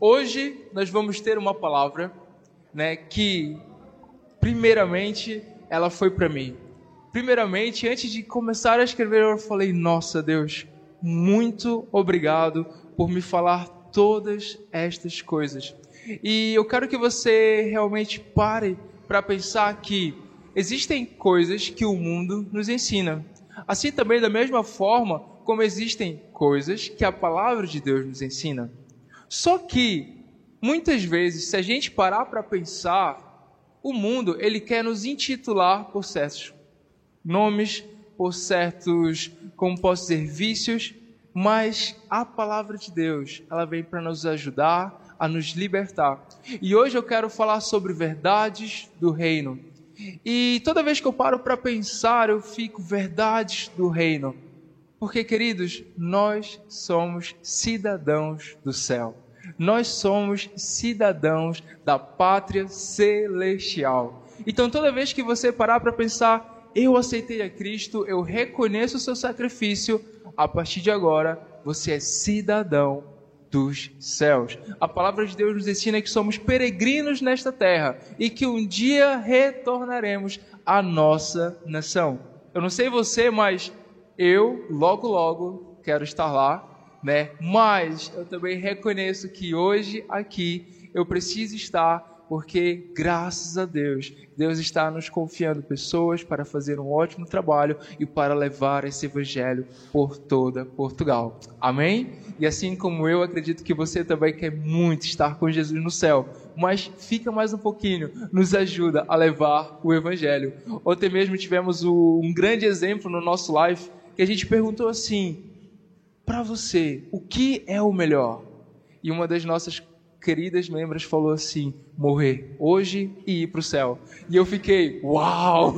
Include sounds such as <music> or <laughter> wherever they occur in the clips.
Hoje nós vamos ter uma palavra, né, que primeiramente ela foi para mim. Primeiramente, antes de começar a escrever, eu falei: "Nossa, Deus, muito obrigado por me falar todas estas coisas". E eu quero que você realmente pare para pensar que existem coisas que o mundo nos ensina. Assim também da mesma forma como existem coisas que a palavra de Deus nos ensina. Só que muitas vezes, se a gente parar para pensar, o mundo ele quer nos intitular por certos nomes, por certos, como posso dizer, vícios, mas a palavra de Deus, ela vem para nos ajudar a nos libertar. E hoje eu quero falar sobre verdades do reino. E toda vez que eu paro para pensar, eu fico verdades do reino. Porque, queridos, nós somos cidadãos do céu. Nós somos cidadãos da pátria celestial. Então, toda vez que você parar para pensar, eu aceitei a Cristo, eu reconheço o seu sacrifício, a partir de agora, você é cidadão dos céus. A palavra de Deus nos ensina que somos peregrinos nesta terra e que um dia retornaremos à nossa nação. Eu não sei você, mas eu logo logo quero estar lá né? Mas eu também reconheço que hoje aqui eu preciso estar porque graças a Deus, Deus está nos confiando pessoas para fazer um ótimo trabalho e para levar esse evangelho por toda Portugal. Amém? E assim como eu acredito que você também quer muito estar com Jesus no céu, mas fica mais um pouquinho, nos ajuda a levar o evangelho. Ontem mesmo tivemos um grande exemplo no nosso live que a gente perguntou assim: para você, o que é o melhor? E uma das nossas queridas membros falou assim: morrer hoje e ir para o céu. E eu fiquei, uau!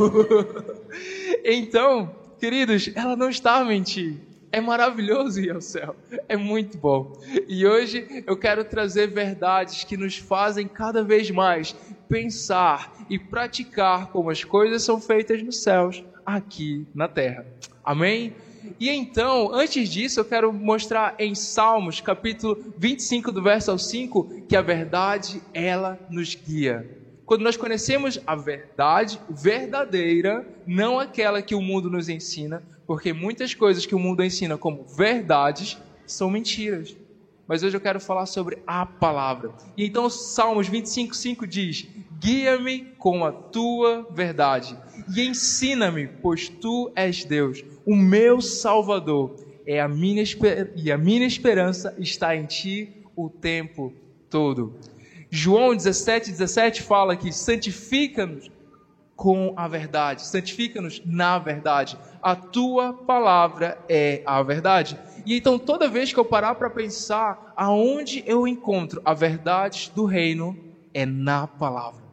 <laughs> então, queridos, ela não está a mentir. É maravilhoso ir ao céu, é muito bom. E hoje eu quero trazer verdades que nos fazem cada vez mais pensar e praticar como as coisas são feitas nos céus, aqui na terra. Amém? E então, antes disso, eu quero mostrar em Salmos, capítulo 25, do verso ao 5, que a verdade, ela nos guia. Quando nós conhecemos a verdade verdadeira, não aquela que o mundo nos ensina, porque muitas coisas que o mundo ensina como verdades são mentiras. Mas hoje eu quero falar sobre a palavra. E então, Salmos 25, 5 diz: Guia-me com a tua verdade e ensina-me, pois tu és Deus, o meu Salvador. É a minha e a minha esperança está em ti o tempo todo. João 17, 17 fala que santifica-nos com a verdade, santifica-nos na verdade. A tua palavra é a verdade. E então, toda vez que eu parar para pensar aonde eu encontro a verdade do reino, é na palavra.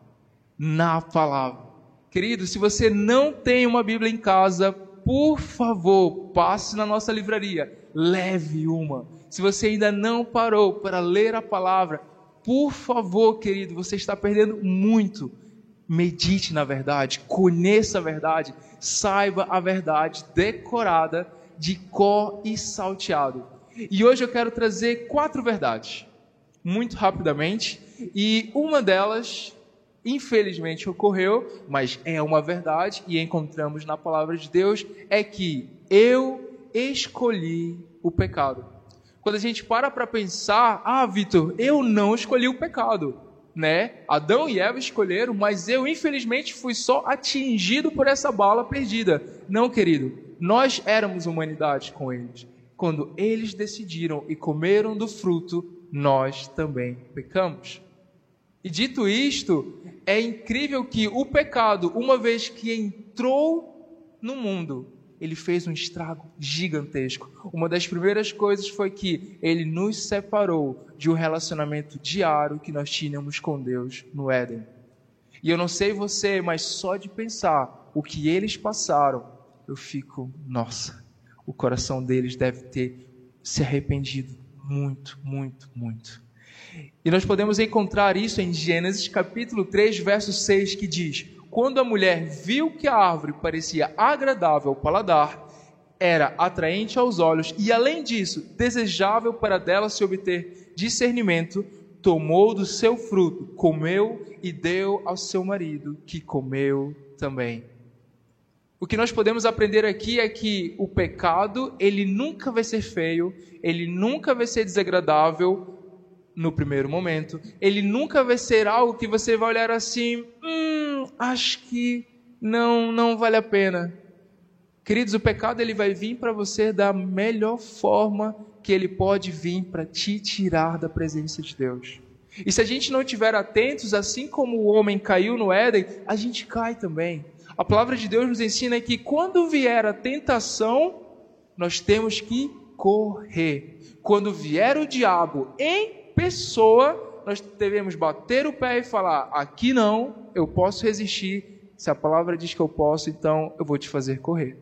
Na palavra. Querido, se você não tem uma Bíblia em casa, por favor, passe na nossa livraria, leve uma. Se você ainda não parou para ler a palavra, por favor, querido, você está perdendo muito. Medite na verdade, conheça a verdade, saiba a verdade decorada de có e salteado. E hoje eu quero trazer quatro verdades, muito rapidamente, e uma delas infelizmente ocorreu, mas é uma verdade e encontramos na palavra de Deus é que eu escolhi o pecado. Quando a gente para para pensar, ah, Vitor, eu não escolhi o pecado, né? Adão e Eva escolheram, mas eu infelizmente fui só atingido por essa bala perdida. Não, querido, nós éramos humanidade com eles. Quando eles decidiram e comeram do fruto, nós também pecamos. E dito isto, é incrível que o pecado, uma vez que entrou no mundo, ele fez um estrago gigantesco. Uma das primeiras coisas foi que ele nos separou de um relacionamento diário que nós tínhamos com Deus no Éden. E eu não sei você, mas só de pensar o que eles passaram, eu fico, nossa, o coração deles deve ter se arrependido muito, muito, muito. E nós podemos encontrar isso em Gênesis capítulo 3, verso 6, que diz: Quando a mulher viu que a árvore parecia agradável ao paladar, era atraente aos olhos e, além disso, desejável para dela se obter discernimento, tomou do seu fruto, comeu e deu ao seu marido, que comeu também. O que nós podemos aprender aqui é que o pecado, ele nunca vai ser feio, ele nunca vai ser desagradável no primeiro momento, ele nunca vai ser algo que você vai olhar assim, hum, acho que não, não vale a pena. Queridos, o pecado ele vai vir para você da melhor forma que ele pode vir para te tirar da presença de Deus. E se a gente não estiver atentos, assim como o homem caiu no Éden, a gente cai também. A palavra de Deus nos ensina que quando vier a tentação, nós temos que correr. Quando vier o diabo em pessoa, nós devemos bater o pé e falar: aqui não, eu posso resistir. Se a palavra diz que eu posso, então eu vou te fazer correr.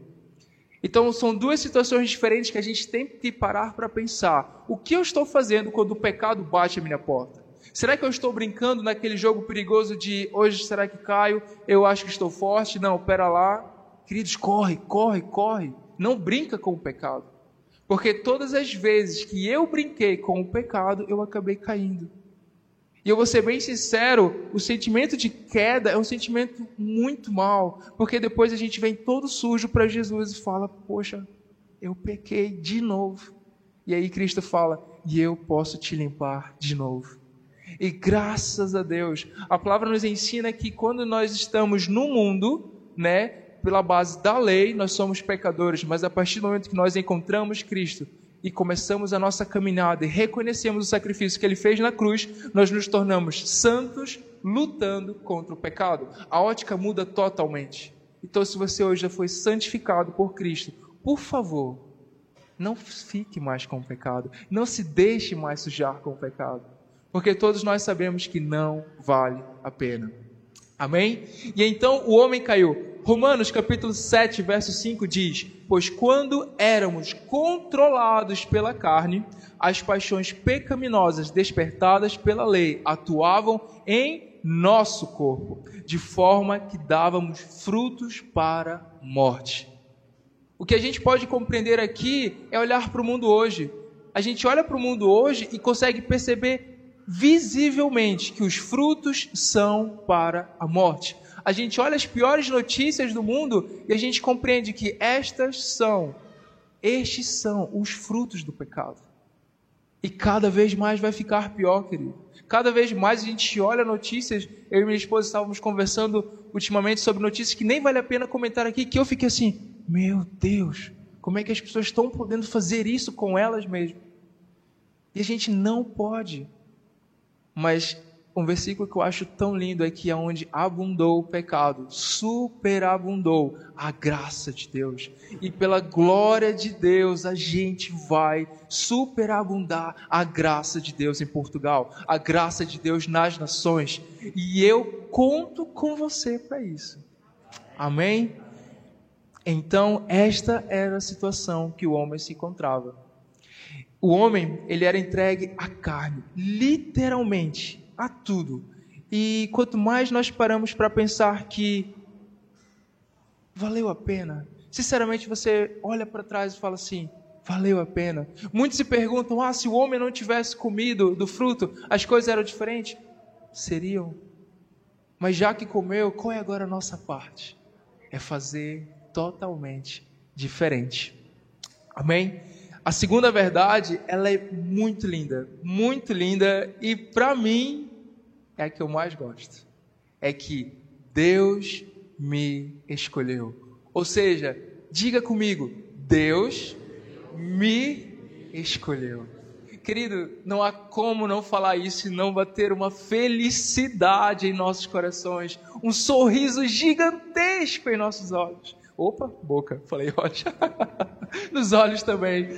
Então são duas situações diferentes que a gente tem que parar para pensar. O que eu estou fazendo quando o pecado bate a minha porta? Será que eu estou brincando naquele jogo perigoso de hoje será que caio? Eu acho que estou forte. Não, pera lá. Queridos, corre, corre, corre. Não brinca com o pecado. Porque todas as vezes que eu brinquei com o pecado, eu acabei caindo. E eu vou ser bem sincero, o sentimento de queda é um sentimento muito mal, porque depois a gente vem todo sujo para Jesus e fala: Poxa, eu pequei de novo. E aí Cristo fala: E eu posso te limpar de novo. E graças a Deus, a palavra nos ensina que quando nós estamos no mundo, né, pela base da lei, nós somos pecadores, mas a partir do momento que nós encontramos Cristo e começamos a nossa caminhada e reconhecemos o sacrifício que ele fez na cruz, nós nos tornamos santos lutando contra o pecado. A ótica muda totalmente. Então, se você hoje já foi santificado por Cristo, por favor, não fique mais com o pecado, não se deixe mais sujar com o pecado porque todos nós sabemos que não vale a pena. Amém? E então o homem caiu. Romanos capítulo 7, verso 5 diz: Pois quando éramos controlados pela carne, as paixões pecaminosas despertadas pela lei atuavam em nosso corpo, de forma que dávamos frutos para morte. O que a gente pode compreender aqui é olhar para o mundo hoje. A gente olha para o mundo hoje e consegue perceber visivelmente que os frutos são para a morte. A gente olha as piores notícias do mundo e a gente compreende que estas são, estes são os frutos do pecado. E cada vez mais vai ficar pior, querido. Cada vez mais a gente olha notícias. Eu e minha esposa estávamos conversando ultimamente sobre notícias que nem vale a pena comentar aqui, que eu fiquei assim: meu Deus, como é que as pessoas estão podendo fazer isso com elas mesmas? E a gente não pode. Mas um versículo que eu acho tão lindo é que é onde abundou o pecado, superabundou a graça de Deus. E pela glória de Deus, a gente vai superabundar a graça de Deus em Portugal, a graça de Deus nas nações. E eu conto com você para isso. Amém? Então, esta era a situação que o homem se encontrava. O homem, ele era entregue à carne, literalmente, a tudo. E quanto mais nós paramos para pensar que valeu a pena, sinceramente você olha para trás e fala assim: valeu a pena. Muitos se perguntam: ah, se o homem não tivesse comido do fruto, as coisas eram diferentes? Seriam. Mas já que comeu, qual é agora a nossa parte? É fazer totalmente diferente. Amém? A segunda verdade, ela é muito linda, muito linda e para mim é a que eu mais gosto. É que Deus me escolheu. Ou seja, diga comigo, Deus me escolheu. Querido, não há como não falar isso e não bater uma felicidade em nossos corações, um sorriso gigantesco em nossos olhos. Opa, boca, falei <laughs> olhos. <laughs> Nos olhos também.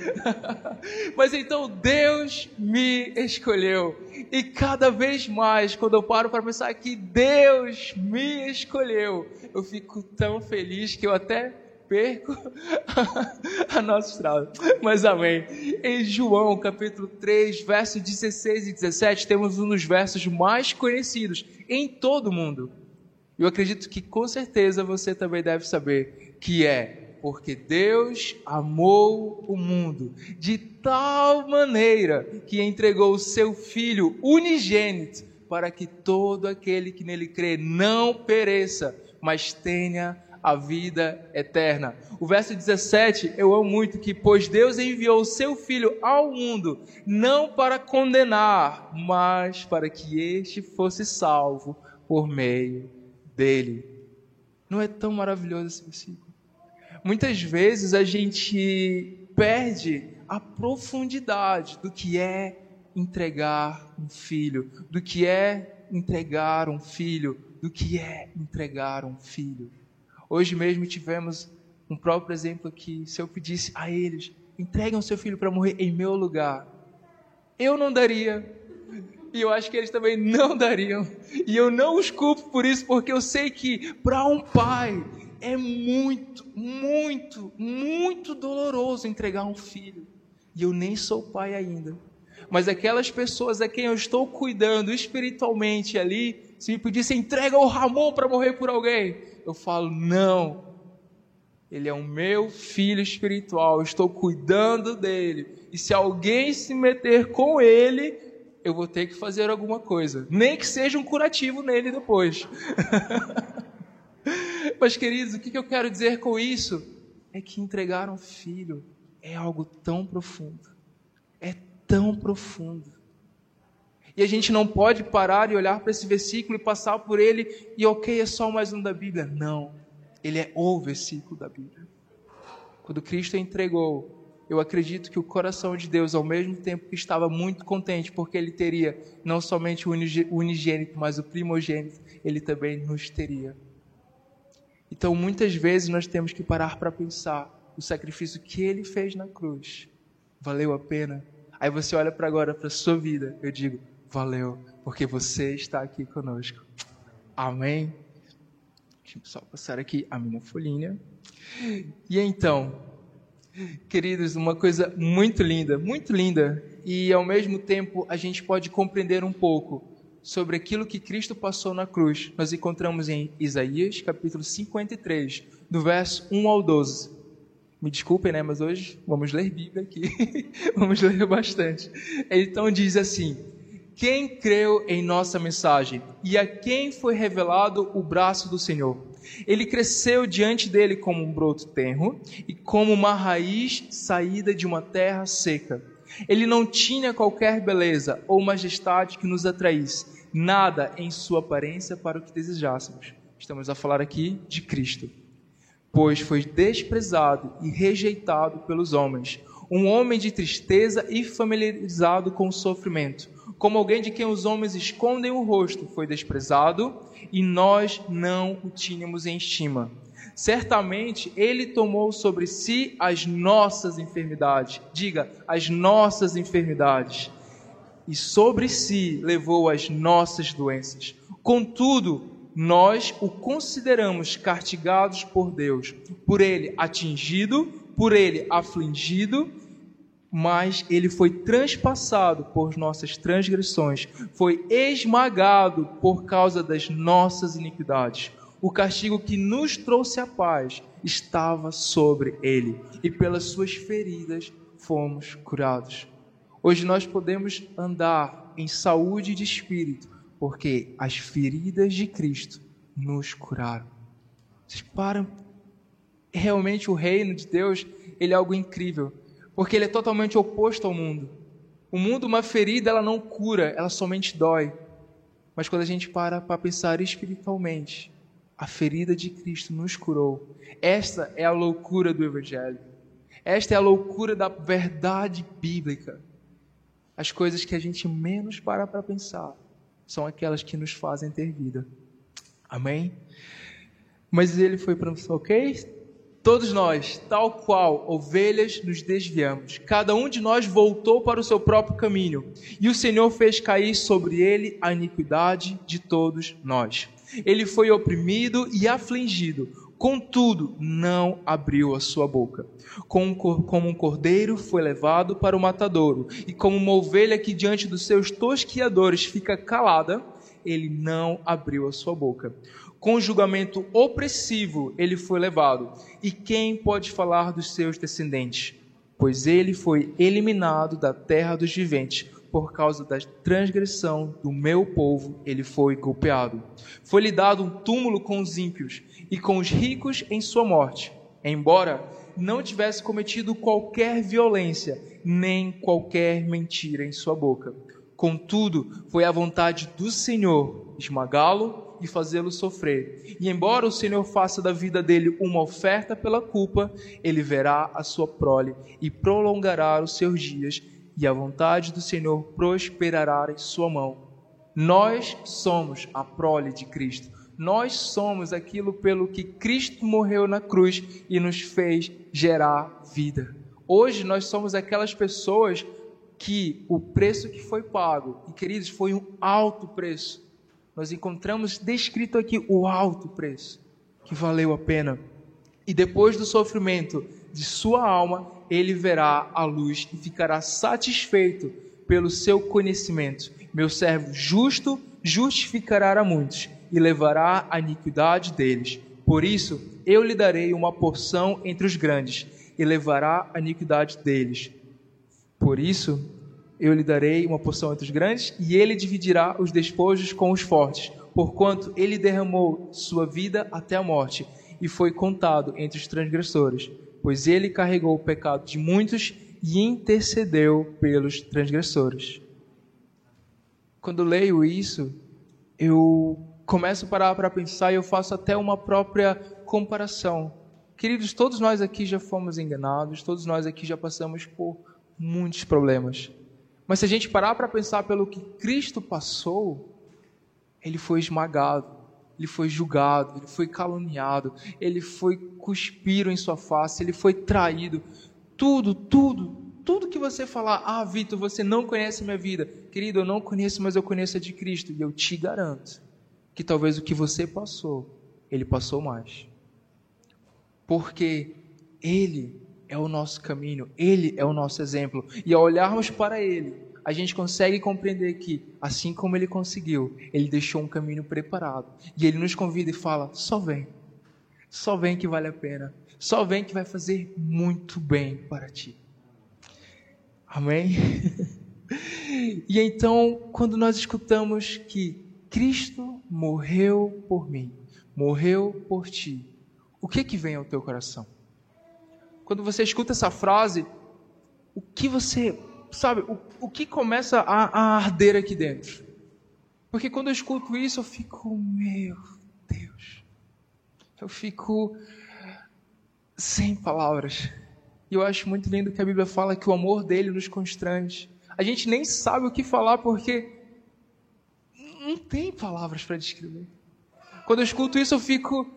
<laughs> Mas então Deus me escolheu. E cada vez mais, quando eu paro para pensar que Deus me escolheu, eu fico tão feliz que eu até perco <laughs> a nossa estrada. Mas amém. Em João, capítulo 3, versos 16 e 17, temos um dos versos mais conhecidos em todo o mundo. Eu acredito que com certeza você também deve saber que é porque Deus amou o mundo de tal maneira que entregou o seu Filho unigênito para que todo aquele que nele crê não pereça, mas tenha a vida eterna. O verso 17 eu amo muito que pois Deus enviou o seu filho ao mundo não para condenar, mas para que este fosse salvo por meio dele. Não é tão maravilhoso esse versículo? Muitas vezes a gente perde a profundidade do que é entregar um filho, do que é entregar um filho, do que é entregar um filho. Hoje mesmo tivemos um próprio exemplo aqui. Se eu pedisse a eles, entreguem o seu filho para morrer em meu lugar, eu não daria. E eu acho que eles também <laughs> não dariam. E eu não os culpo por isso, porque eu sei que para um pai é muito, muito, muito doloroso entregar um filho. E eu nem sou pai ainda. Mas aquelas pessoas a quem eu estou cuidando espiritualmente ali, se me pedissem entrega o Ramon para morrer por alguém, eu falo: não, ele é o meu filho espiritual, estou cuidando dele. E se alguém se meter com ele, eu vou ter que fazer alguma coisa, nem que seja um curativo nele depois. <laughs> Mas, queridos, o que eu quero dizer com isso? É que entregar um filho é algo tão profundo, é tão profundo. E a gente não pode parar e olhar para esse versículo e passar por ele e, ok, é só mais um da Bíblia. Não, ele é o versículo da Bíblia. Quando Cristo entregou, eu acredito que o coração de Deus, ao mesmo tempo que estava muito contente, porque ele teria não somente o unigênito, mas o primogênito, ele também nos teria. Então, muitas vezes nós temos que parar para pensar: o sacrifício que ele fez na cruz valeu a pena? Aí você olha para agora, para sua vida, eu digo: valeu, porque você está aqui conosco. Amém? Deixa eu só passar aqui a minha folhinha. E então, queridos, uma coisa muito linda, muito linda, e ao mesmo tempo a gente pode compreender um pouco sobre aquilo que Cristo passou na cruz. Nós encontramos em Isaías, capítulo 53, do verso 1 ao 12. Me desculpem, né, mas hoje vamos ler Bíblia aqui. <laughs> vamos ler bastante. Então diz assim: quem creu em nossa mensagem e a quem foi revelado o braço do Senhor. Ele cresceu diante dele como um broto tenro e como uma raiz saída de uma terra seca. Ele não tinha qualquer beleza ou majestade que nos atraísse, nada em sua aparência para o que desejássemos. Estamos a falar aqui de Cristo. Pois foi desprezado e rejeitado pelos homens, um homem de tristeza e familiarizado com o sofrimento como alguém de quem os homens escondem o rosto, foi desprezado e nós não o tínhamos em estima. Certamente ele tomou sobre si as nossas enfermidades, diga, as nossas enfermidades, e sobre si levou as nossas doenças. Contudo, nós o consideramos castigados por Deus, por ele atingido, por ele afligido mas ele foi transpassado por nossas transgressões, foi esmagado por causa das nossas iniquidades. O castigo que nos trouxe a paz estava sobre ele, e pelas suas feridas fomos curados. Hoje nós podemos andar em saúde de espírito, porque as feridas de Cristo nos curaram. Vocês param? Realmente o reino de Deus, ele é algo incrível porque ele é totalmente oposto ao mundo. O mundo, uma ferida, ela não cura, ela somente dói. Mas quando a gente para para pensar espiritualmente, a ferida de Cristo nos curou. Esta é a loucura do Evangelho. Esta é a loucura da verdade bíblica. As coisas que a gente menos para para pensar são aquelas que nos fazem ter vida. Amém? Mas ele foi para ok? Todos nós, tal qual ovelhas, nos desviamos. Cada um de nós voltou para o seu próprio caminho, e o Senhor fez cair sobre ele a iniquidade de todos nós. Ele foi oprimido e afligido, contudo, não abriu a sua boca. Como um cordeiro foi levado para o matadouro, e como uma ovelha que diante dos seus tosquiadores fica calada, ele não abriu a sua boca. Com julgamento opressivo ele foi levado. E quem pode falar dos seus descendentes? Pois ele foi eliminado da terra dos viventes por causa da transgressão do meu povo, ele foi golpeado. Foi-lhe dado um túmulo com os ímpios e com os ricos em sua morte, embora não tivesse cometido qualquer violência, nem qualquer mentira em sua boca. Contudo, foi a vontade do Senhor esmagá-lo e fazê-lo sofrer. E embora o Senhor faça da vida dele uma oferta pela culpa, ele verá a sua prole e prolongará os seus dias e a vontade do Senhor prosperará em sua mão. Nós somos a prole de Cristo. Nós somos aquilo pelo que Cristo morreu na cruz e nos fez gerar vida. Hoje nós somos aquelas pessoas que o preço que foi pago, e queridos, foi um alto preço. Nós encontramos descrito aqui o alto preço que valeu a pena. E depois do sofrimento de sua alma, ele verá a luz e ficará satisfeito pelo seu conhecimento. Meu servo justo justificará a muitos e levará a iniquidade deles. Por isso, eu lhe darei uma porção entre os grandes e levará a iniquidade deles. Por isso, eu lhe darei uma porção entre os grandes e ele dividirá os despojos com os fortes, porquanto ele derramou sua vida até a morte e foi contado entre os transgressores pois ele carregou o pecado de muitos e intercedeu pelos transgressores. Quando leio isso, eu começo a parar para pensar e eu faço até uma própria comparação. Queridos, todos nós aqui já fomos enganados, todos nós aqui já passamos por muitos problemas. Mas se a gente parar para pensar pelo que Cristo passou, ele foi esmagado, ele foi julgado, ele foi caluniado, ele foi cuspido em sua face, ele foi traído. Tudo, tudo, tudo que você falar, ah, Vitor, você não conhece minha vida. Querido, eu não conheço, mas eu conheço a de Cristo. E eu te garanto que talvez o que você passou, ele passou mais. Porque ele é o nosso caminho, ele é o nosso exemplo. E ao olharmos para ele, a gente consegue compreender que, assim como ele conseguiu, ele deixou um caminho preparado. E ele nos convida e fala: só vem, só vem que vale a pena, só vem que vai fazer muito bem para ti. Amém? <laughs> e então, quando nós escutamos que Cristo morreu por mim, morreu por ti, o que que vem ao teu coração? Quando você escuta essa frase, o que você sabe, o, o que começa a, a arder aqui dentro? Porque quando eu escuto isso, eu fico, meu Deus, eu fico sem palavras. E eu acho muito lindo que a Bíblia fala que o amor dele nos constrange. A gente nem sabe o que falar porque não tem palavras para descrever. Quando eu escuto isso, eu fico.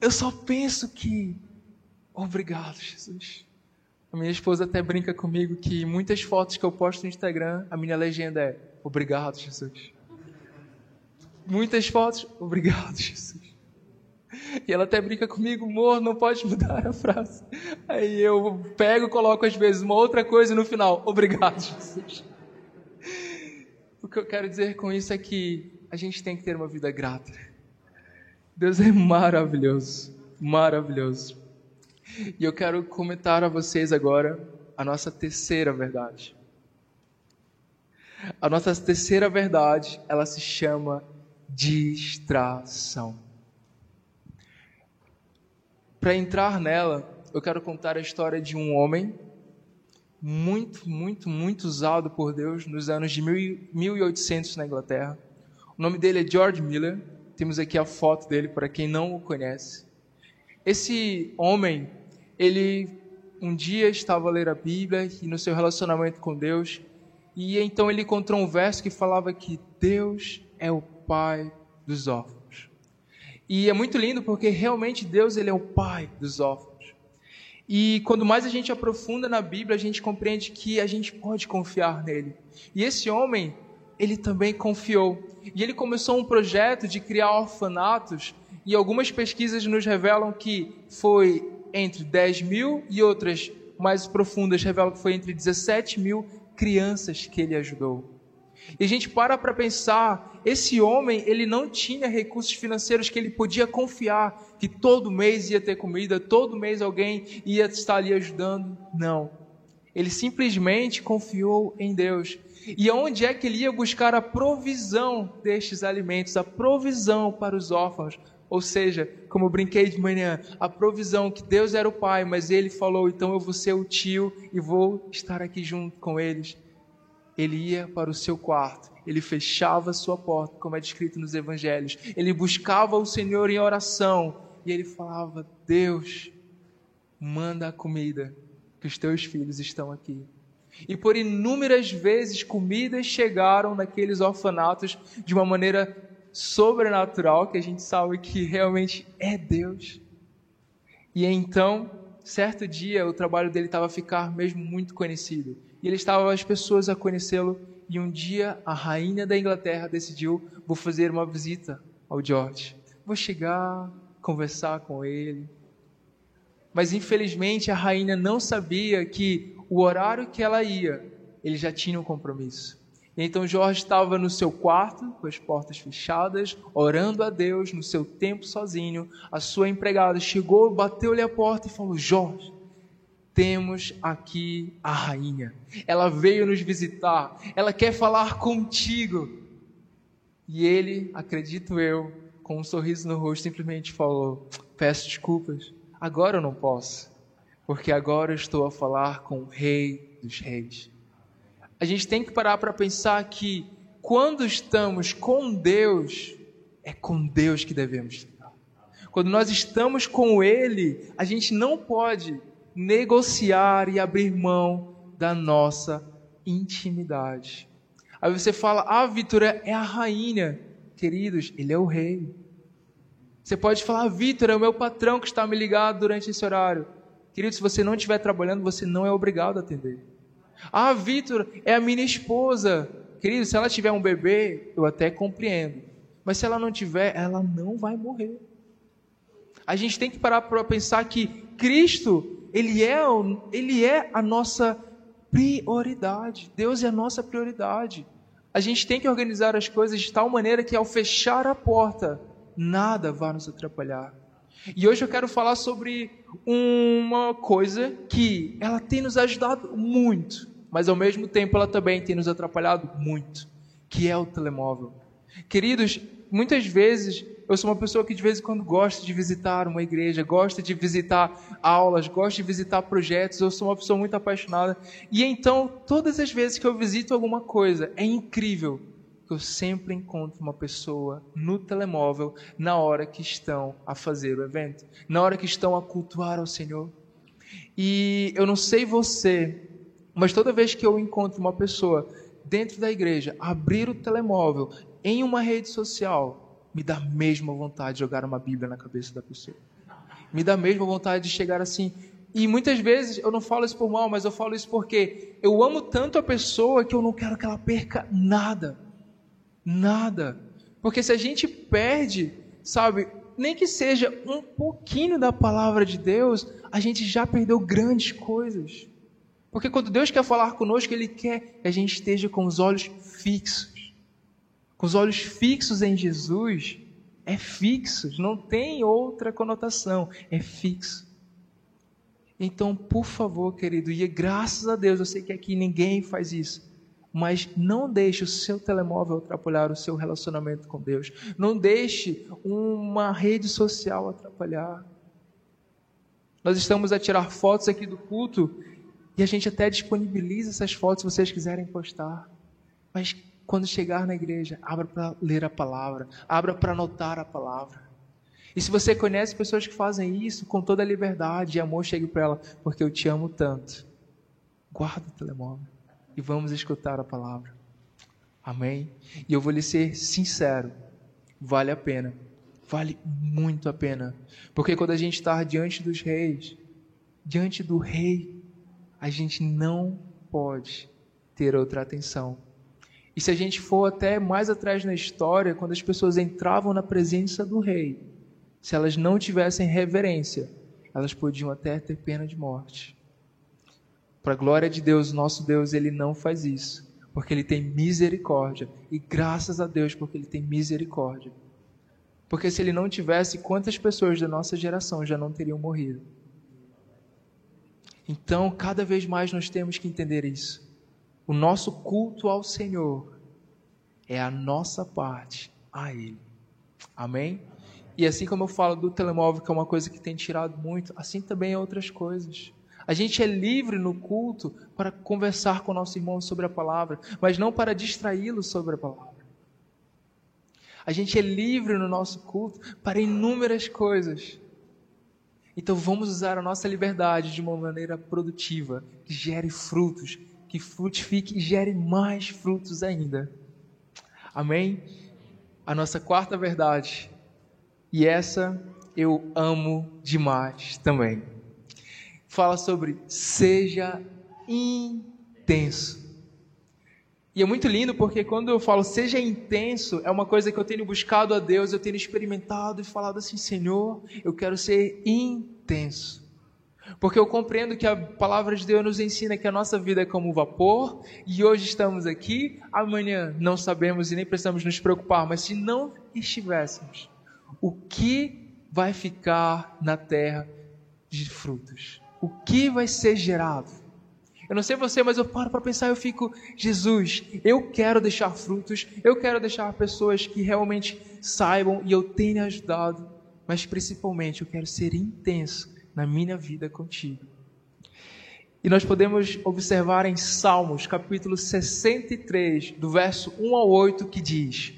Eu só penso que Obrigado, Jesus. A minha esposa até brinca comigo que muitas fotos que eu posto no Instagram, a minha legenda é Obrigado, Jesus. Muitas fotos, obrigado, Jesus. E ela até brinca comigo, amor, não pode mudar a frase. Aí eu pego e coloco às vezes uma outra coisa no final, obrigado, Jesus. O que eu quero dizer com isso é que a gente tem que ter uma vida grata. Deus é maravilhoso, maravilhoso. E eu quero comentar a vocês agora a nossa terceira verdade. A nossa terceira verdade, ela se chama distração. Para entrar nela, eu quero contar a história de um homem muito, muito, muito usado por Deus nos anos de 1800 na Inglaterra. O nome dele é George Miller. Temos aqui a foto dele para quem não o conhece. Esse homem ele um dia estava a ler a Bíblia e no seu relacionamento com Deus, e então ele encontrou um verso que falava que Deus é o pai dos órfãos. E é muito lindo porque realmente Deus ele é o pai dos órfãos. E quando mais a gente aprofunda na Bíblia, a gente compreende que a gente pode confiar nele. E esse homem, ele também confiou. E ele começou um projeto de criar orfanatos, e algumas pesquisas nos revelam que foi entre 10 mil e outras mais profundas revelam que foi entre 17 mil crianças que ele ajudou. E a gente para para pensar, esse homem, ele não tinha recursos financeiros que ele podia confiar, que todo mês ia ter comida, todo mês alguém ia estar ali ajudando. Não. Ele simplesmente confiou em Deus. E aonde é que ele ia buscar a provisão destes alimentos, a provisão para os órfãos? Ou seja, como eu brinquei de manhã, a provisão que Deus era o pai, mas ele falou: então eu vou ser o tio e vou estar aqui junto com eles. Ele ia para o seu quarto, ele fechava sua porta, como é descrito nos evangelhos. Ele buscava o Senhor em oração e ele falava: Deus, manda a comida, que os teus filhos estão aqui. E por inúmeras vezes comidas chegaram naqueles orfanatos de uma maneira sobrenatural, que a gente sabe que realmente é Deus. E então, certo dia, o trabalho dele estava a ficar mesmo muito conhecido. E ele estava as pessoas a conhecê-lo. E um dia, a rainha da Inglaterra decidiu: vou fazer uma visita ao George. Vou chegar, conversar com ele. Mas infelizmente a rainha não sabia que o horário que ela ia, ele já tinha um compromisso. Então Jorge estava no seu quarto, com as portas fechadas, orando a Deus no seu tempo sozinho. A sua empregada chegou, bateu-lhe a porta e falou: Jorge, temos aqui a rainha. Ela veio nos visitar. Ela quer falar contigo. E ele, acredito eu, com um sorriso no rosto, simplesmente falou: Peço desculpas, agora eu não posso porque agora eu estou a falar com o Rei dos Reis. A gente tem que parar para pensar que quando estamos com Deus, é com Deus que devemos estar. Quando nós estamos com Ele, a gente não pode negociar e abrir mão da nossa intimidade. Aí você fala, ah, Vitor é a rainha. Queridos, ele é o rei. Você pode falar, Vitor é o meu patrão que está me ligado durante esse horário. Querido, se você não estiver trabalhando, você não é obrigado a atender. Ah, Vitor, é a minha esposa. Querido, se ela tiver um bebê, eu até compreendo. Mas se ela não tiver, ela não vai morrer. A gente tem que parar para pensar que Cristo, ele é, ele é a nossa prioridade. Deus é a nossa prioridade. A gente tem que organizar as coisas de tal maneira que ao fechar a porta, nada vai nos atrapalhar. E hoje eu quero falar sobre uma coisa que ela tem nos ajudado muito, mas ao mesmo tempo ela também tem nos atrapalhado muito, que é o telemóvel. Queridos, muitas vezes eu sou uma pessoa que de vez em quando gosta de visitar uma igreja, gosta de visitar aulas, gosta de visitar projetos, eu sou uma pessoa muito apaixonada. E então, todas as vezes que eu visito alguma coisa, é incrível que eu sempre encontro uma pessoa no telemóvel na hora que estão a fazer o evento, na hora que estão a cultuar ao Senhor. E eu não sei você, mas toda vez que eu encontro uma pessoa dentro da igreja, abrir o telemóvel em uma rede social, me dá a mesma vontade de jogar uma Bíblia na cabeça da pessoa. Me dá a mesma vontade de chegar assim. E muitas vezes eu não falo isso por mal, mas eu falo isso porque eu amo tanto a pessoa que eu não quero que ela perca nada. Nada. Porque se a gente perde, sabe, nem que seja um pouquinho da palavra de Deus, a gente já perdeu grandes coisas. Porque quando Deus quer falar conosco, Ele quer que a gente esteja com os olhos fixos. Com os olhos fixos em Jesus, é fixos, não tem outra conotação, é fixo. Então, por favor, querido, e graças a Deus, eu sei que aqui ninguém faz isso mas não deixe o seu telemóvel atrapalhar o seu relacionamento com Deus. Não deixe uma rede social atrapalhar. Nós estamos a tirar fotos aqui do culto e a gente até disponibiliza essas fotos se vocês quiserem postar. Mas quando chegar na igreja, abra para ler a palavra, abra para anotar a palavra. E se você conhece pessoas que fazem isso com toda a liberdade e amor, chegue para ela, porque eu te amo tanto. Guarda o telemóvel e vamos escutar a palavra. Amém? E eu vou lhe ser sincero: vale a pena, vale muito a pena, porque quando a gente está diante dos reis, diante do rei, a gente não pode ter outra atenção. E se a gente for até mais atrás na história, quando as pessoas entravam na presença do rei, se elas não tivessem reverência, elas podiam até ter pena de morte. Para a glória de Deus, nosso Deus, ele não faz isso, porque ele tem misericórdia. E graças a Deus, porque ele tem misericórdia. Porque se ele não tivesse, quantas pessoas da nossa geração já não teriam morrido? Então, cada vez mais nós temos que entender isso. O nosso culto ao Senhor é a nossa parte a Ele. Amém? E assim como eu falo do telemóvel, que é uma coisa que tem tirado muito, assim também é outras coisas. A gente é livre no culto para conversar com o nosso irmão sobre a palavra, mas não para distraí-lo sobre a palavra. A gente é livre no nosso culto para inúmeras coisas. Então vamos usar a nossa liberdade de uma maneira produtiva, que gere frutos, que frutifique e gere mais frutos ainda. Amém? A nossa quarta verdade e essa eu amo demais também. Fala sobre seja intenso. E é muito lindo porque quando eu falo seja intenso, é uma coisa que eu tenho buscado a Deus, eu tenho experimentado e falado assim: Senhor, eu quero ser intenso. Porque eu compreendo que a palavra de Deus nos ensina que a nossa vida é como vapor, e hoje estamos aqui, amanhã não sabemos e nem precisamos nos preocupar, mas se não estivéssemos, o que vai ficar na terra de frutos? O que vai ser gerado? Eu não sei você, mas eu paro para pensar, eu fico, Jesus, eu quero deixar frutos, eu quero deixar pessoas que realmente saibam e eu tenha ajudado, mas principalmente eu quero ser intenso na minha vida contigo. E nós podemos observar em Salmos, capítulo 63, do verso 1 ao 8, que diz: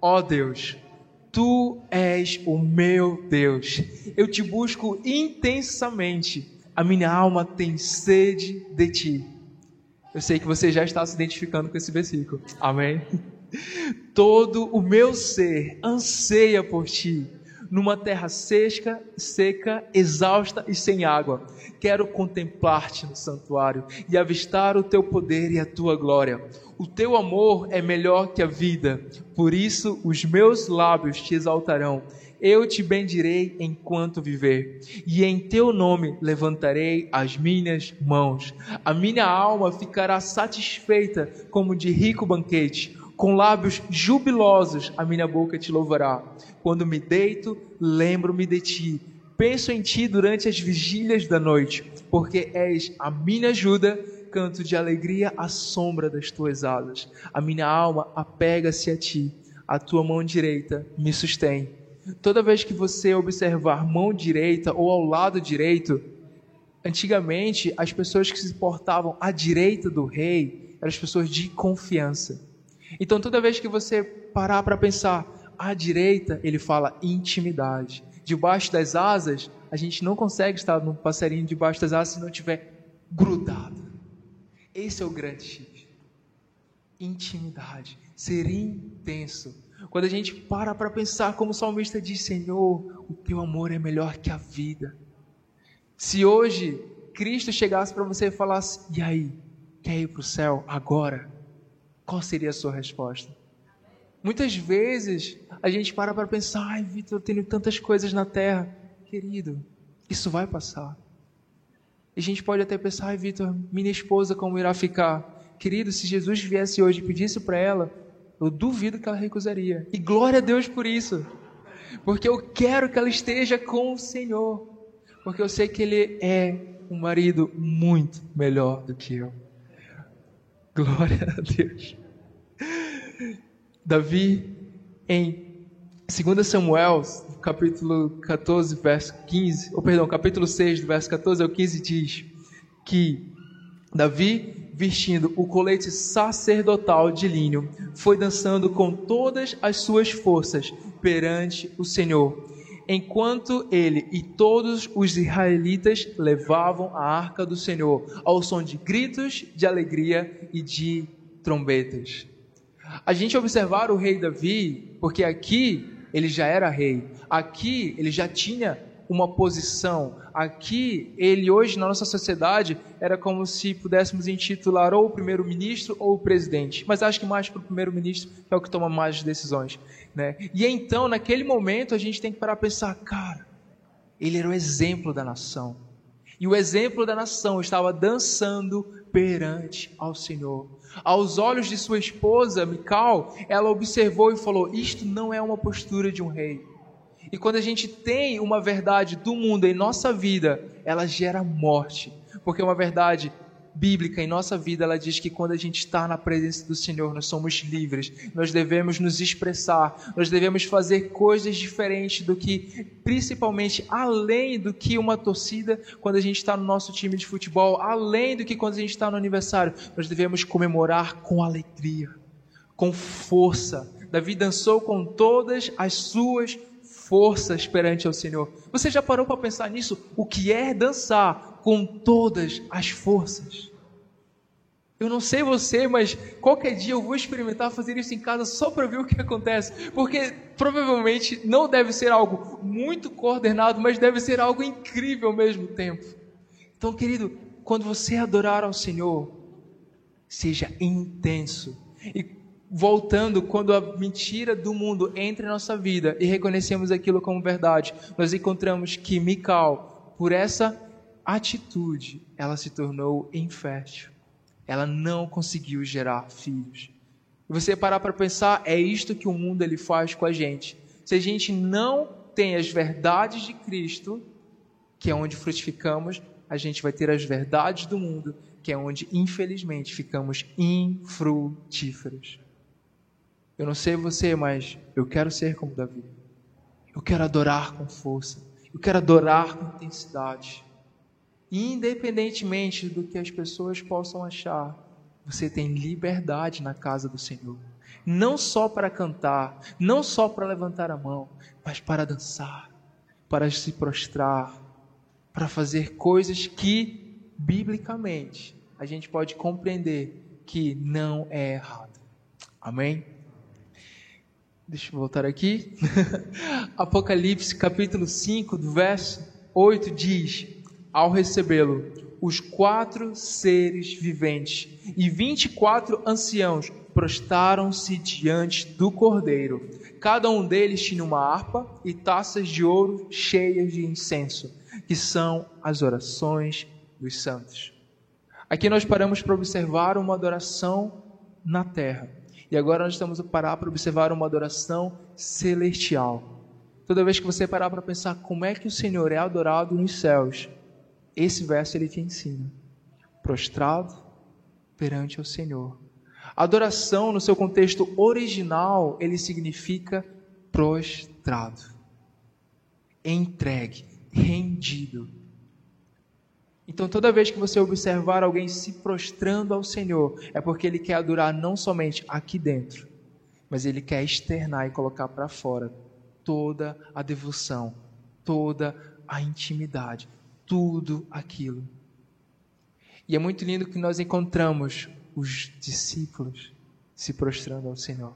Ó oh Deus, Tu és o meu Deus. Eu te busco intensamente. A minha alma tem sede de ti. Eu sei que você já está se identificando com esse versículo. Amém? <laughs> Todo o meu ser anseia por ti, numa terra seca, seca, exausta e sem água. Quero contemplar-te no santuário e avistar o teu poder e a tua glória. O teu amor é melhor que a vida, por isso os meus lábios te exaltarão. Eu te bendirei enquanto viver, e em teu nome levantarei as minhas mãos. A minha alma ficará satisfeita como de rico banquete, com lábios jubilosos a minha boca te louvará. Quando me deito, lembro-me de ti. Penso em ti durante as vigílias da noite, porque és a minha ajuda canto de alegria à sombra das tuas asas. A minha alma apega-se a ti, a tua mão direita me sustém. Toda vez que você observar mão direita ou ao lado direito, antigamente as pessoas que se portavam à direita do rei eram as pessoas de confiança. Então toda vez que você parar para pensar à direita, ele fala intimidade. Debaixo das asas, a gente não consegue estar no passarinho debaixo das asas se não estiver grudado. Esse é o grande chifre. Intimidade, ser intenso. Quando a gente para para pensar, como o salmista diz: Senhor, o teu amor é melhor que a vida. Se hoje Cristo chegasse para você e falasse: E aí, quer ir para o céu agora? Qual seria a sua resposta? Muitas vezes a gente para para pensar: Ai, Vitor, eu tenho tantas coisas na terra. Querido, isso vai passar. E a gente pode até pensar, ai Vitor, minha esposa como irá ficar? Querido, se Jesus viesse hoje e pedisse para ela, eu duvido que ela recusaria. E glória a Deus por isso. Porque eu quero que ela esteja com o Senhor. Porque eu sei que Ele é um marido muito melhor do que eu. Glória a Deus. Davi, em 2 Samuel, capítulo 14, verso 15, ou perdão, capítulo 6, verso 14 ao 15 diz que Davi, vestindo o colete sacerdotal de linho, foi dançando com todas as suas forças perante o Senhor, enquanto ele e todos os israelitas levavam a arca do Senhor ao som de gritos de alegria e de trombetas. A gente observar o rei Davi, porque aqui ele já era rei. Aqui ele já tinha uma posição. Aqui, ele hoje na nossa sociedade era como se pudéssemos intitular ou o primeiro-ministro ou o presidente, mas acho que mais para o primeiro-ministro é o que toma mais decisões, né? E então, naquele momento, a gente tem que parar a pensar, cara, ele era o exemplo da nação. E o exemplo da nação estava dançando perante ao Senhor. Aos olhos de sua esposa, Mical, ela observou e falou: Isto não é uma postura de um rei. E quando a gente tem uma verdade do mundo em nossa vida, ela gera morte, porque uma verdade bíblica em nossa vida, ela diz que quando a gente está na presença do Senhor, nós somos livres, nós devemos nos expressar, nós devemos fazer coisas diferentes do que, principalmente, além do que uma torcida, quando a gente está no nosso time de futebol, além do que quando a gente está no aniversário, nós devemos comemorar com alegria, com força. Davi dançou com todas as suas forças perante ao Senhor. Você já parou para pensar nisso? O que é dançar com todas as forças. Eu não sei você, mas qualquer dia eu vou experimentar fazer isso em casa só para ver o que acontece, porque provavelmente não deve ser algo muito coordenado, mas deve ser algo incrível ao mesmo tempo. Então, querido, quando você adorar ao Senhor, seja intenso. E voltando, quando a mentira do mundo entra em nossa vida e reconhecemos aquilo como verdade, nós encontramos que Mical, por essa atitude, ela se tornou infértil. Ela não conseguiu gerar filhos. E você parar para pensar, é isto que o mundo ele faz com a gente. Se a gente não tem as verdades de Cristo, que é onde frutificamos, a gente vai ter as verdades do mundo, que é onde, infelizmente, ficamos infrutíferos. Eu não sei você, mas eu quero ser como Davi. Eu quero adorar com força. Eu quero adorar com intensidade independentemente do que as pessoas possam achar, você tem liberdade na casa do Senhor. Não só para cantar, não só para levantar a mão, mas para dançar, para se prostrar, para fazer coisas que, biblicamente, a gente pode compreender que não é errado. Amém? Deixa eu voltar aqui. <laughs> Apocalipse capítulo 5, do verso 8 diz: ao recebê-lo, os quatro seres viventes e vinte e quatro anciãos prostaram-se diante do Cordeiro. Cada um deles tinha uma harpa e taças de ouro cheias de incenso, que são as orações dos santos. Aqui nós paramos para observar uma adoração na terra. E agora nós estamos a parar para observar uma adoração celestial. Toda vez que você parar para pensar como é que o Senhor é adorado nos céus, esse verso ele te ensina. Prostrado perante o Senhor. Adoração, no seu contexto original, ele significa prostrado, entregue, rendido. Então, toda vez que você observar alguém se prostrando ao Senhor, é porque ele quer adorar não somente aqui dentro, mas ele quer externar e colocar para fora toda a devoção, toda a intimidade, tudo aquilo. E é muito lindo que nós encontramos os discípulos se prostrando ao Senhor.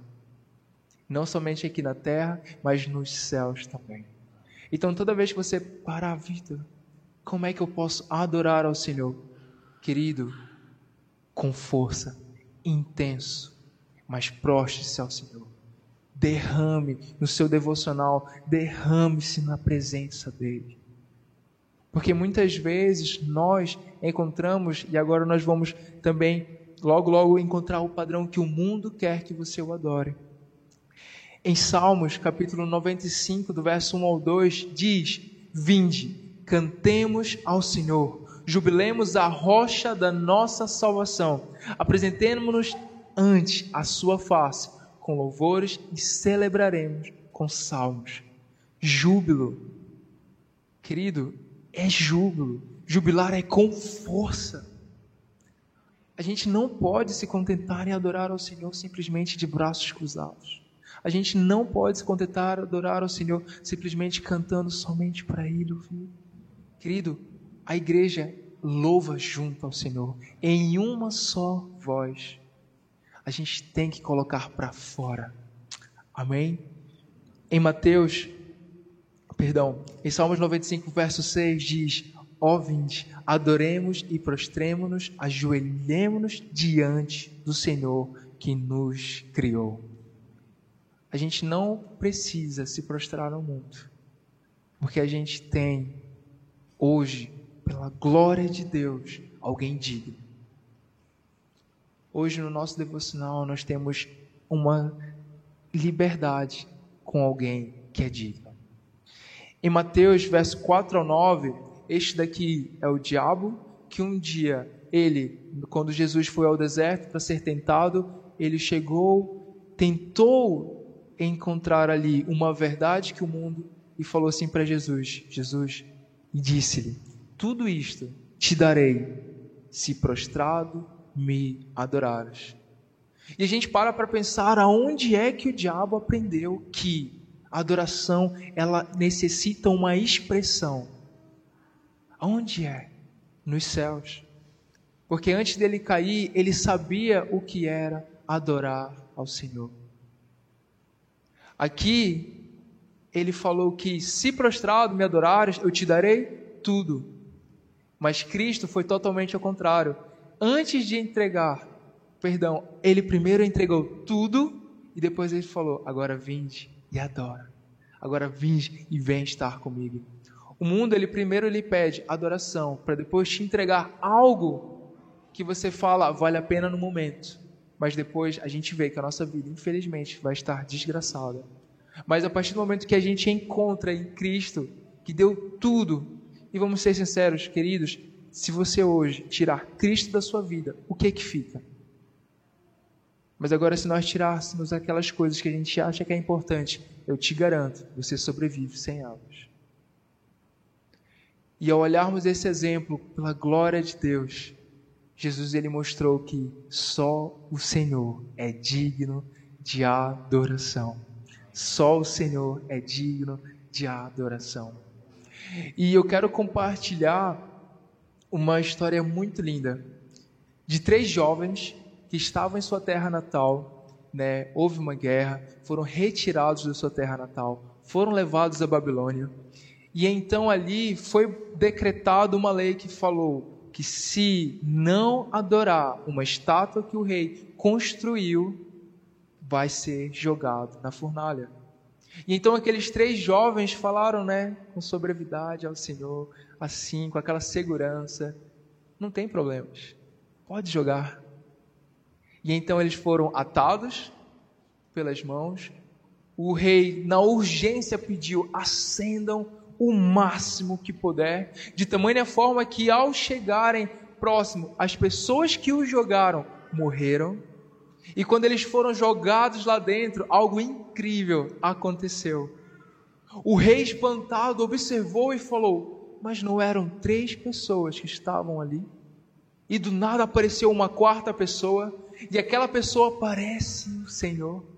Não somente aqui na terra, mas nos céus também. Então, toda vez que você parar, Vitor, como é que eu posso adorar ao Senhor? Querido, com força, intenso, mas prostre-se ao Senhor. Derrame no seu devocional, derrame-se na presença dEle. Porque muitas vezes nós encontramos, e agora nós vamos também logo, logo encontrar o padrão que o mundo quer que você o adore. Em Salmos, capítulo 95, do verso 1 ao 2, diz: Vinde, cantemos ao Senhor, jubilemos a rocha da nossa salvação, apresentemos-nos ante a sua face com louvores e celebraremos com salmos. Júbilo. Querido, é júbilo. Jubilar é com força. A gente não pode se contentar em adorar ao Senhor simplesmente de braços cruzados. A gente não pode se contentar em adorar ao Senhor simplesmente cantando somente para Ele ouvir. Querido, a igreja louva junto ao Senhor, em uma só voz. A gente tem que colocar para fora. Amém? Em Mateus Perdão, em Salmos 95, verso 6 diz: Ó adoremos e prostremo-nos, ajoelhemos-nos diante do Senhor que nos criou. A gente não precisa se prostrar ao mundo, porque a gente tem hoje, pela glória de Deus, alguém digno. Hoje no nosso devocional nós temos uma liberdade com alguém que é digno. Em Mateus, verso 4 ao 9, este daqui é o diabo que um dia ele, quando Jesus foi ao deserto para ser tentado, ele chegou, tentou encontrar ali uma verdade que o mundo e falou assim para Jesus: Jesus, e disse-lhe: Tudo isto te darei se prostrado me adorares. E a gente para para pensar aonde é que o diabo aprendeu que a adoração ela necessita uma expressão. Aonde é? Nos céus. Porque antes dele cair, ele sabia o que era adorar ao Senhor. Aqui ele falou que se prostrado me adorares, eu te darei tudo. Mas Cristo foi totalmente ao contrário. Antes de entregar, perdão, ele primeiro entregou tudo e depois ele falou: agora vinde e adora. Agora vinde e vem estar comigo. O mundo, ele primeiro lhe pede adoração, para depois te entregar algo que você fala vale a pena no momento. Mas depois a gente vê que a nossa vida, infelizmente, vai estar desgraçada. Mas a partir do momento que a gente encontra em Cristo, que deu tudo, e vamos ser sinceros, queridos, se você hoje tirar Cristo da sua vida, o que é que fica? Mas agora, se nós tirássemos aquelas coisas que a gente acha que é importante, eu te garanto, você sobrevive sem elas. E ao olharmos esse exemplo, pela glória de Deus, Jesus ele mostrou que só o Senhor é digno de adoração. Só o Senhor é digno de adoração. E eu quero compartilhar uma história muito linda de três jovens que estavam em sua terra natal, né? Houve uma guerra, foram retirados da sua terra natal, foram levados à Babilônia. E então ali foi decretado uma lei que falou que se não adorar uma estátua que o rei construiu, vai ser jogado na fornalha. E então aqueles três jovens falaram, né, com sobriedade ao Senhor, assim, com aquela segurança, não tem problemas, pode jogar. E então eles foram atados pelas mãos. O rei, na urgência, pediu: acendam o máximo que puder, de tamanha forma que ao chegarem próximo, as pessoas que o jogaram morreram. E quando eles foram jogados lá dentro, algo incrível aconteceu. O rei espantado observou e falou: Mas não eram três pessoas que estavam ali? E do nada apareceu uma quarta pessoa e aquela pessoa parece o Senhor.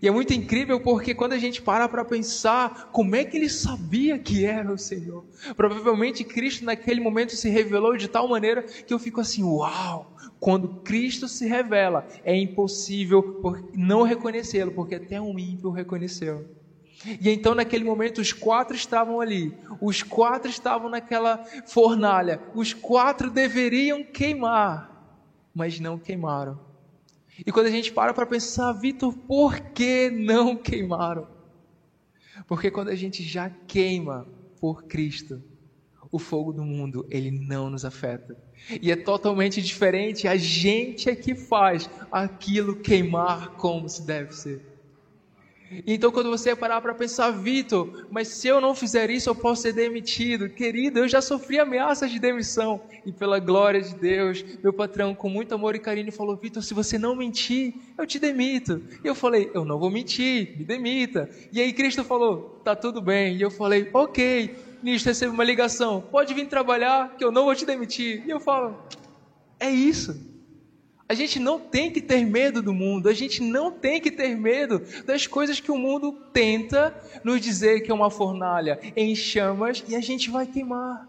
E é muito incrível porque quando a gente para para pensar como é que ele sabia que era o Senhor, provavelmente Cristo naquele momento se revelou de tal maneira que eu fico assim, uau! Quando Cristo se revela, é impossível não reconhecê-lo, porque até um ímpio reconheceu. E então, naquele momento, os quatro estavam ali, os quatro estavam naquela fornalha, os quatro deveriam queimar, mas não queimaram. E quando a gente para para pensar, Vitor, por que não queimaram? Porque quando a gente já queima por Cristo, o fogo do mundo, ele não nos afeta. E é totalmente diferente, a gente é que faz aquilo queimar como se deve ser. Então, quando você parar para pensar, Vitor, mas se eu não fizer isso, eu posso ser demitido. Querido, eu já sofri ameaças de demissão. E pela glória de Deus, meu patrão, com muito amor e carinho, falou: Vitor, se você não mentir, eu te demito. E eu falei: Eu não vou mentir, me demita. E aí Cristo falou: Tá tudo bem. E eu falei: Ok. Nisto recebo uma ligação: Pode vir trabalhar, que eu não vou te demitir. E eu falo: É isso. A gente não tem que ter medo do mundo, a gente não tem que ter medo das coisas que o mundo tenta nos dizer que é uma fornalha em chamas e a gente vai queimar.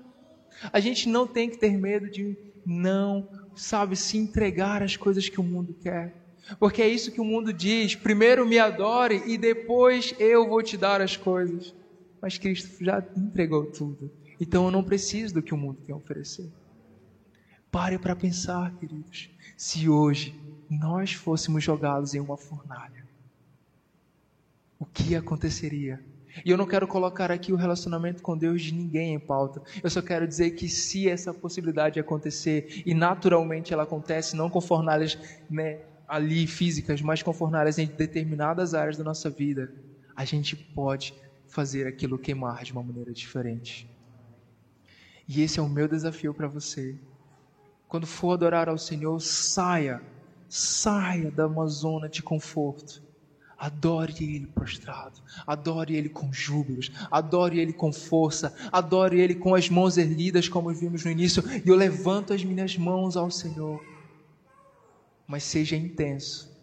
A gente não tem que ter medo de não, sabe, se entregar às coisas que o mundo quer. Porque é isso que o mundo diz: primeiro me adore e depois eu vou te dar as coisas. mas Cristo já entregou tudo. Então eu não preciso do que o mundo tem a oferecer. Pare para pensar, queridos. Se hoje nós fôssemos jogados em uma fornalha, o que aconteceria? E eu não quero colocar aqui o relacionamento com Deus de ninguém em pauta. Eu só quero dizer que se essa possibilidade acontecer, e naturalmente ela acontece, não com fornalhas né, ali físicas, mas com fornalhas em determinadas áreas da nossa vida, a gente pode fazer aquilo queimar de uma maneira diferente. E esse é o meu desafio para você. Quando for adorar ao Senhor, saia, saia da uma zona de conforto Adore Ele prostrado, adore Ele com júbilos, adore Ele com força, adore Ele com as mãos erguidas, como vimos no início. E eu levanto as minhas mãos ao Senhor. Mas seja intenso,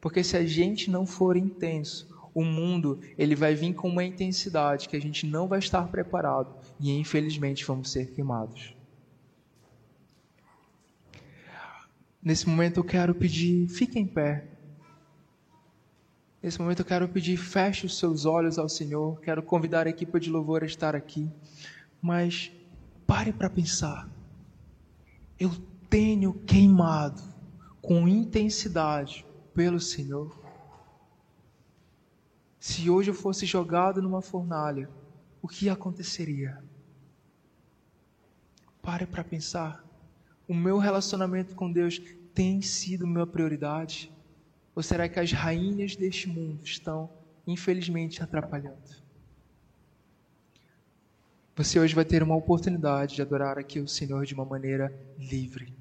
porque se a gente não for intenso, o mundo ele vai vir com uma intensidade que a gente não vai estar preparado e infelizmente vamos ser queimados. Nesse momento eu quero pedir, fique em pé. Nesse momento eu quero pedir, feche os seus olhos ao Senhor. Quero convidar a equipe de louvor a estar aqui. Mas pare para pensar. Eu tenho queimado com intensidade pelo Senhor. Se hoje eu fosse jogado numa fornalha, o que aconteceria? Pare para pensar. O meu relacionamento com Deus tem sido minha prioridade? Ou será que as rainhas deste mundo estão, infelizmente, atrapalhando? Você hoje vai ter uma oportunidade de adorar aqui o Senhor de uma maneira livre.